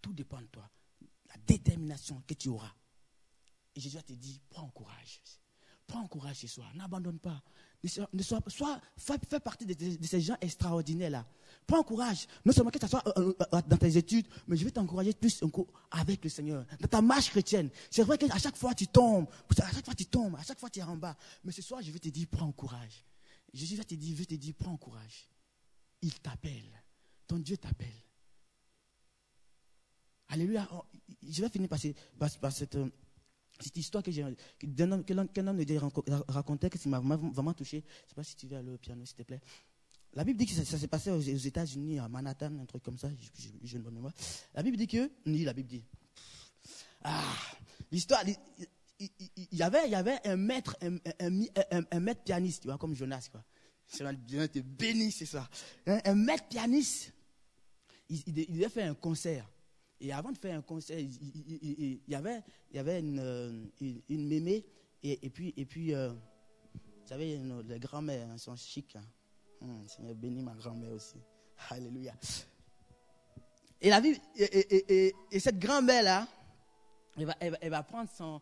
Speaker 1: Tout dépend de toi. La détermination que tu auras. Et Jésus te dit, prends courage. Prends courage ce soir. N'abandonne pas. Ne sois, soit, fais partie de, ces gens extraordinaires-là. Prends courage. Non seulement que ce soit euh, euh, euh, dans tes études, mais je vais t'encourager plus avec le Seigneur. Dans ta marche chrétienne. C'est vrai qu'à chaque fois tu tombes. À chaque fois tu tombes. À chaque fois tu es en bas. Mais ce soir, je vais te dire, prends courage. Jésus va te dire, je vais te dire, prends courage. Il t'appelle. Ton Dieu t'appelle. Alléluia. Oh, je vais finir par cette cette histoire que qu'un homme, qu'un homme me racontait, que ça m'a vraiment touché. Je ne sais pas si tu veux aller au piano, s'il te plaît. La Bible dit que ça, s'est passé aux, États-Unis, à Manhattan, un truc comme ça. Je, ne mémoire. La Bible dit que, ni la Bible dit. Ah, l'histoire, il, y avait, il y avait un maître, un, maître pianiste, tu vois, comme Jonas, quoi. Dieu te béni, c'est ça. Un, un, maître pianiste, il, il devait faire un concert. Et avant de faire un concert, il, y avait, il y avait une, euh, une, mémé et, puis, et puis euh, vous savez, les grands-mères sont chics. Hein. Hum, Seigneur bénis ma grand-mère aussi. Alléluia. Et, la vie, et, cette grand-mère-là, elle va, elle, va, prendre son,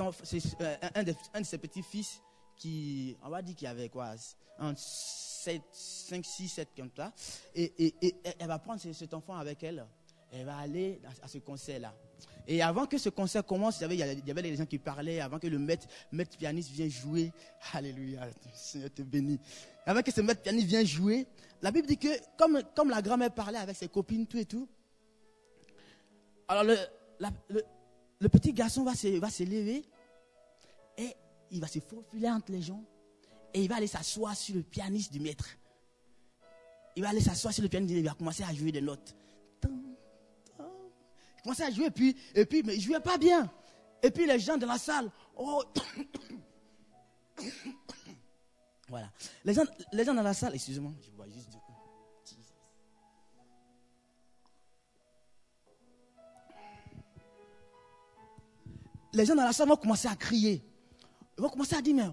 Speaker 1: euh, un, de, un de ses petits-fils qui, on va dire qu'il avait quoi, un 7, 5, 6, 7 comme ça. Et, elle va prendre cet enfant avec elle Elle va aller à ce concert-là. Et avant que ce concert commence, il y, avait, il des gens qui parlaient, avant que le maître, pianiste vienne jouer. Alléluia, Seigneur te bénit. Avant que ce maître pianiste vienne jouer, la Bible dit que comme, la grand-mère parlait avec ses copines, tout et tout, alors le, petit garçon va se, lever et il va se faufiler entre les gens et il va aller s'asseoir sur le pianiste du maître. Il va aller s'asseoir sur le pianiste il va commencer à jouer des notes. Commence à jouer, puis, et puis, mais il ne jouait pas bien. Et puis les gens de la salle, oh, voilà. Les gens, les dans la salle, excusez-moi, je vois juste. Les gens dans la salle vont commencer à crier. Ils vont commencer à dire, mais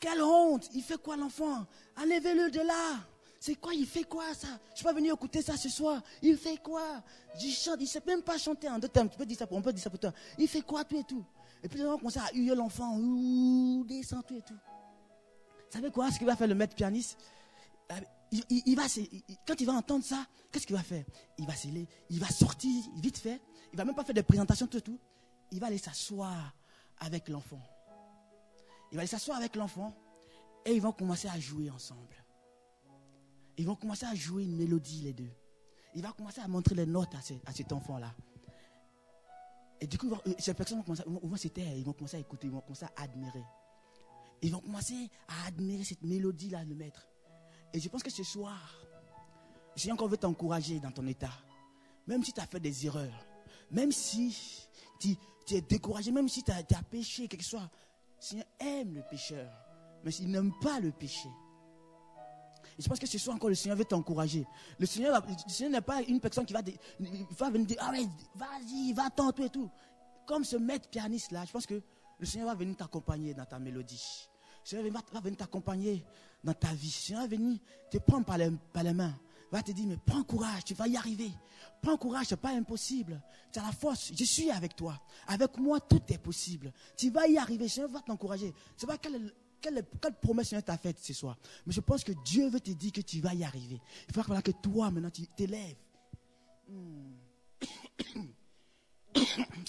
Speaker 1: quelle honte, il fait quoi l'enfant? Enlevez-le de là. C'est quoi, il fait quoi ça? Je suis pas venu écouter ça ce soir. Il fait quoi? Je chante, il ne sait même pas chanter en deux termes. Tu peux dire ça pour, on peut dire ça pour toi. Il fait quoi, tout et tout? Et puis, ils vont commencer à huer l'enfant. Ouh, descend, tout et tout. Vous savez quoi Ce qu'il va faire le maître pianiste? Euh, il, va, quand il va entendre ça, qu'est-ce qu'il va faire? Il va il va sortir vite fait. Il va même pas faire de présentation, tout et tout. Il va aller s'asseoir avec l'enfant. Il va aller s'asseoir avec l'enfant et ils vont commencer à jouer ensemble. Ils vont commencer à jouer une mélodie, les deux. Il va commencer à montrer les notes à, cet enfant-là. Et du coup, ces personnes vont commencer, vont ils vont commencer à écouter, ils vont commencer à admirer. Ils vont commencer à admirer cette mélodie-là, le maître. Et je pense que ce soir, Seigneur encore veut t'encourager dans ton état. Même si tu as fait des erreurs, même si tu, es découragé, même si tu as, as, péché, quelque chose, Seigneur aime le pécheur, mais il n'aime pas le péché. Je pense que ce soir encore, le Seigneur veut t'encourager. Le Seigneur, n'est pas une personne qui va, venir dire, ah vas-y, va-t'en, tout et tout. Comme ce maître pianiste-là, je pense que le Seigneur va venir t'accompagner dans ta mélodie. Le Seigneur va, venir t'accompagner dans ta vie. Le Seigneur va venir te prendre par les, par les mains. Va te dire, mais prends courage, tu vas y arriver. Prends courage, ce n'est pas impossible. Tu as la force, je suis avec toi. Avec moi, tout est possible. Tu vas y arriver, le Seigneur va t'encourager. C'est pas quelle, promesse Seigneur t'a faite ce soir? Mais je pense que Dieu veut te dire que tu vas y arriver. Il faut que toi, maintenant, tu t'élèves. Hmm.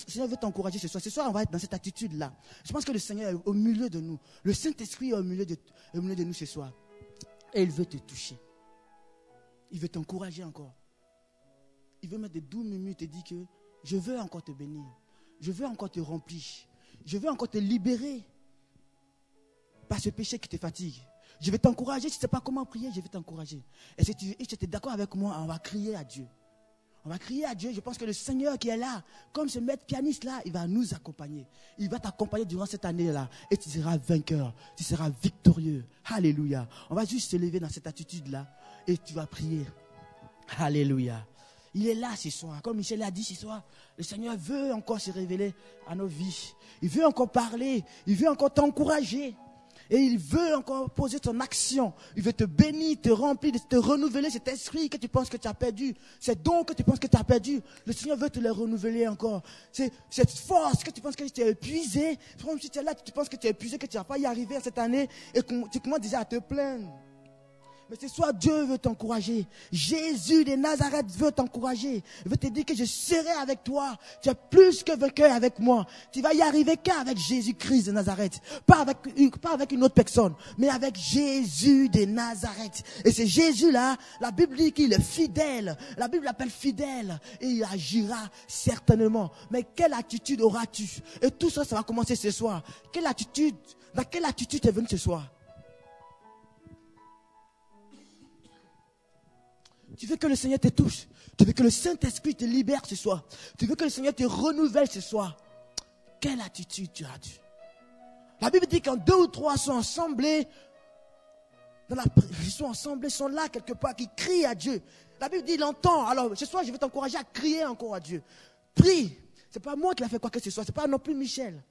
Speaker 1: Seigneur veut t'encourager ce soir. Ce soir, on va être dans cette attitude-là. Je pense que le Seigneur est au milieu de nous. Le Saint-Esprit est au milieu, de, au milieu de nous ce soir. Et il veut te toucher. Il veut t'encourager encore. Il veut mettre des doux minutes et dire que je veux encore te bénir. Je veux encore te remplir. Je veux encore te libérer ce péché qui te fatigue. Je vais t'encourager. Si tu ne sais pas comment prier, je vais t'encourager. Et si tu es d'accord avec moi, on va crier à Dieu. On va crier à Dieu. Je pense que le Seigneur qui est là, comme ce maître pianiste-là, il va nous accompagner. Il va t'accompagner durant cette année-là. Et tu seras vainqueur. Tu seras victorieux. Alléluia. On va juste se lever dans cette attitude-là. Et tu vas prier. Alléluia. Il est là ce soir. Comme Michel l'a dit ce soir, le Seigneur veut encore se révéler à nos vies. Il veut encore parler. Il veut encore t'encourager. Et il veut encore poser ton action. Il veut te bénir, te remplir, te renouveler cet esprit que tu penses que tu as perdu. Ces dons que tu penses que tu as perdu. Le Seigneur veut te les renouveler encore. C'est cette force que tu penses que tu es épuisé. Si tu es là, tu penses que tu es épuisé, que tu n'as pas y arriver cette année et tu commences déjà à te plaindre. Mais ce soir, Dieu veut t'encourager. Jésus de Nazareth veut t'encourager. Il veut te dire que je serai avec toi. Tu es plus que vainqueur avec moi. Tu vas y arriver qu'avec Jésus-Christ de Nazareth. Pas avec, une, autre personne, mais avec Jésus de Nazareth. Et c'est Jésus-là, la Bible dit qu'il est fidèle. La Bible l'appelle fidèle. Et il agira certainement. Mais quelle attitude auras-tu? Et tout ça, ça va commencer ce soir. Quelle attitude, dans quelle attitude tu venu ce soir? Tu veux que le Seigneur te touche. Tu veux que le Saint-Esprit te libère ce soir. Tu veux que le Seigneur te renouvelle ce soir. Quelle attitude tu as dû La Bible dit quand deux ou trois sont assemblés, dans la, ils sont assemblés, sont là quelque part, qui crient à Dieu. La Bible dit, il entend. Alors, ce soir, je vais t'encourager à crier encore à Dieu. Prie. C'est pas moi qui l'a fait quoi que ce soit. C'est pas non plus Michel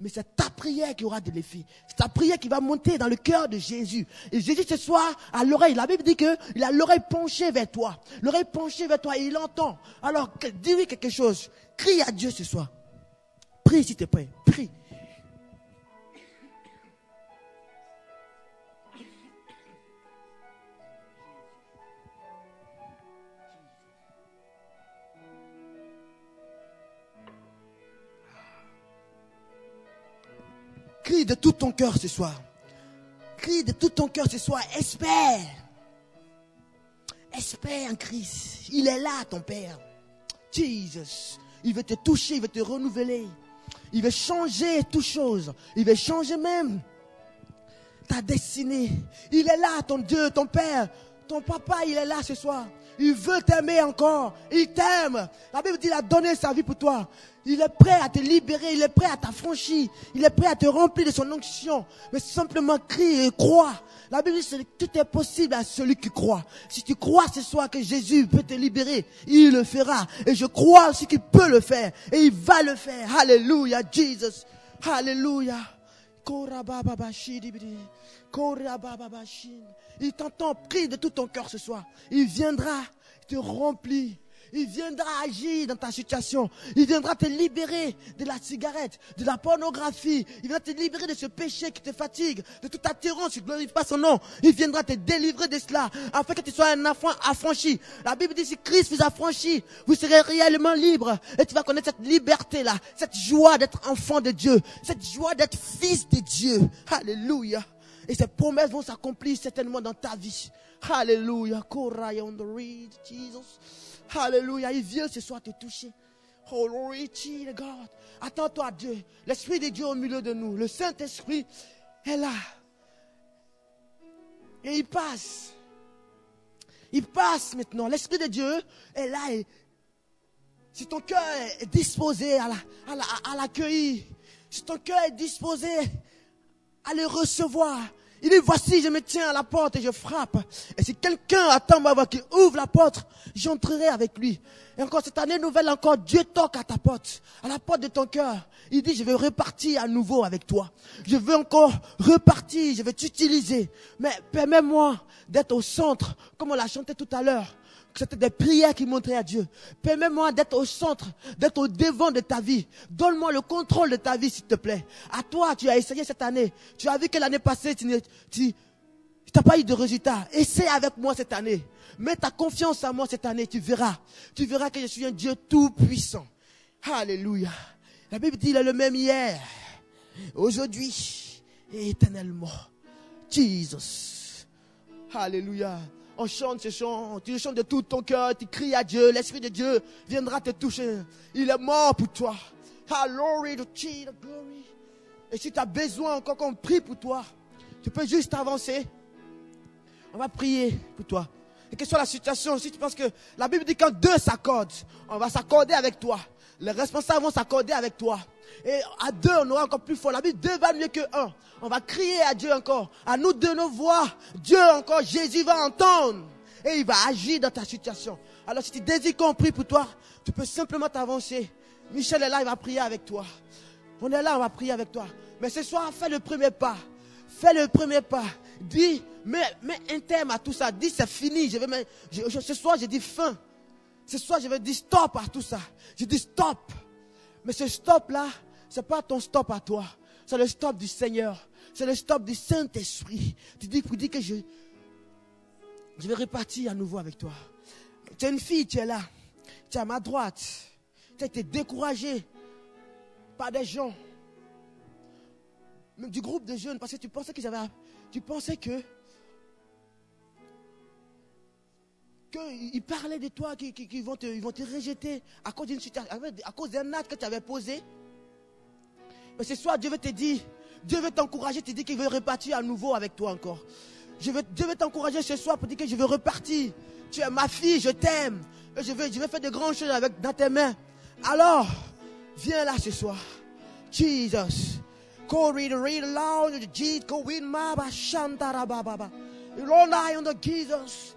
Speaker 1: mais c'est ta prière qui aura de l'effet. C'est ta prière qui va monter dans le cœur de Jésus. Et Jésus ce soir à l'oreille. La Bible dit qu'il a l'oreille penchée vers toi. L'oreille penchée vers toi et il entend. Alors dis-lui quelque chose. Crie à Dieu ce soir. Prie si tu es prêt. Prie. De tout ton cœur ce soir. Crie de tout ton cœur ce soir. Espère. Espère en Christ. Il est là, ton Père. Jesus. Il veut te toucher, il veut te renouveler. Il veut changer toutes choses. Il veut changer même ta destinée. Il est là, ton Dieu, ton Père. Ton papa, il est là ce soir. Il veut t'aimer encore. Il t'aime. La Bible dit qu'il a donné sa vie pour toi. Il est prêt à te libérer. Il est prêt à t'affranchir. Il est prêt à te remplir de son onction. Mais simplement crie et crois. La Bible dit que tout est possible à celui qui croit. Si tu crois ce soir que Jésus peut te libérer, il le fera. Et je crois aussi qu'il peut le faire. Et il va le faire. Alléluia, Jesus. Alléluia. Il t'entend, prie de tout ton cœur ce soir. Il viendra te remplir. Il viendra agir dans ta situation. Il viendra te libérer de la cigarette, de la pornographie. Il viendra te libérer de ce péché qui te fatigue, de toute attirance qui ne glorifie pas son nom. Il viendra te délivrer de cela, afin que tu sois un enfant affranchi. La Bible dit, si Christ vous affranchi, vous serez réellement libre. Et tu vas connaître cette liberté-là, cette joie d'être enfant de Dieu, cette joie d'être fils de Dieu. Alléluia. Et ces promesses vont s'accomplir certainement dans ta vie. Alléluia. on the Jesus. Alléluia. Il vient ce soir te toucher. Oh, glory to God. Attends-toi Dieu. L'Esprit de Dieu au milieu de nous. Le Saint-Esprit est là. Et il passe. Il passe maintenant. L'Esprit de Dieu est là. Et si ton cœur est disposé à l'accueillir, la, si ton cœur est disposé à recevoir, il dit, voici, je me tiens à la porte et je frappe. Et si quelqu'un attend ma voix qui ouvre la porte, j'entrerai avec lui. Et encore cette année nouvelle, encore Dieu toque à ta porte, à la porte de ton cœur. Il dit, je veux repartir à nouveau avec toi. Je veux encore repartir, je vais t'utiliser. Mais permets-moi d'être au centre, comme on l'a chanté tout à l'heure. C'était des prières qui montraient à Dieu. Permets-moi d'être au centre, d'être au devant de ta vie. Donne-moi le contrôle de ta vie, s'il te plaît. À toi, tu as essayé cette année. Tu as vu que l'année passée, tu n'as pas eu de résultat. Essaie avec moi cette année. Mets ta confiance en moi cette année. Tu verras. Tu verras que je suis un Dieu tout puissant. Alléluia. La Bible dit, il est le même hier, aujourd'hui et éternellement. Jesus. Alléluia. On chante ce chant, tu chantes de tout ton cœur, tu cries à Dieu, l'Esprit de Dieu viendra te toucher. Il est mort pour toi. Glory to glory. Et si tu as besoin encore qu'on prie pour toi, tu peux juste avancer. On va prier pour toi. Et que soit la situation, si tu penses que la Bible dit quand deux s'accordent, on va s'accorder avec toi. Les responsables vont s'accorder avec toi. Et à deux, on aura encore plus fort. La Bible, deux va mieux que un. On va crier à Dieu encore. À nous de nos voix. Dieu encore, Jésus va entendre. Et il va agir dans ta situation. Alors si tu désires qu'on prie pour toi, tu peux simplement t'avancer. Michel est là, il va prier avec toi. On est là, on va prier avec toi. Mais ce soir, fais le premier pas. Fais le premier pas. Dis, mets, mets un terme à tout ça. Dis, c'est fini. Je vais ce soir, j'ai dit fin. Ce soir, je vais dire stop à tout ça. Je dis stop. Mais ce stop-là, ce n'est pas ton stop à toi. C'est le stop du Seigneur. C'est le stop du Saint-Esprit. Tu dis, que je, je vais repartir à nouveau avec toi. Tu es une fille, tu es là. Tu es à ma droite. Tu as été découragé par des gens. Même du groupe de jeunes, parce que tu pensais. Tu pensais que qu'ils parlaient de toi, qu'ils vont, te, rejeter à cause d'une situation, à cause d'un acte que tu avais posé. Mais ce soir, Dieu veut te dire, Dieu veut t'encourager, te dire qu'il veut repartir à nouveau avec toi encore. Je veux, Dieu veut t'encourager ce soir pour dire que je veux repartir. Tu es ma fille, je t'aime. Je veux, je veux faire de grandes choses avec, dans tes mains. Alors, viens là ce soir. Jesus. Jesus.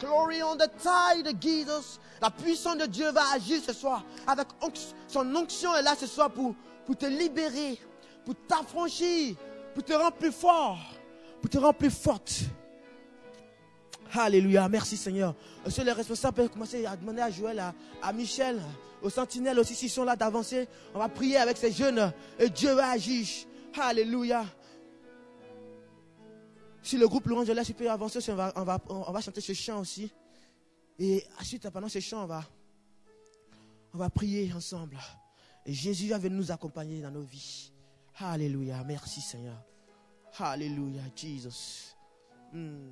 Speaker 1: Glory on the tide, Jesus. La puissance de Dieu va agir ce soir. Avec son onction est là ce soir pour, pour te libérer, pour t'affranchir, pour te rendre plus fort, pour te rendre plus forte. Alléluia. Merci Seigneur. Monsieur les responsables peuvent commencer à demander à Joël, à, à Michel, aux sentinelles aussi s'ils sont là d'avancer. On va prier avec ces jeunes et Dieu va agir. Alléluia. Si le groupe Laurent Jolas peut avancer, on va, on, va, on va chanter ce chant aussi. Et ensuite, pendant ce chant, on va, on va prier ensemble. Et Jésus venir nous accompagner dans nos vies. Alléluia. Merci Seigneur. Alléluia, Jesus. Hmm.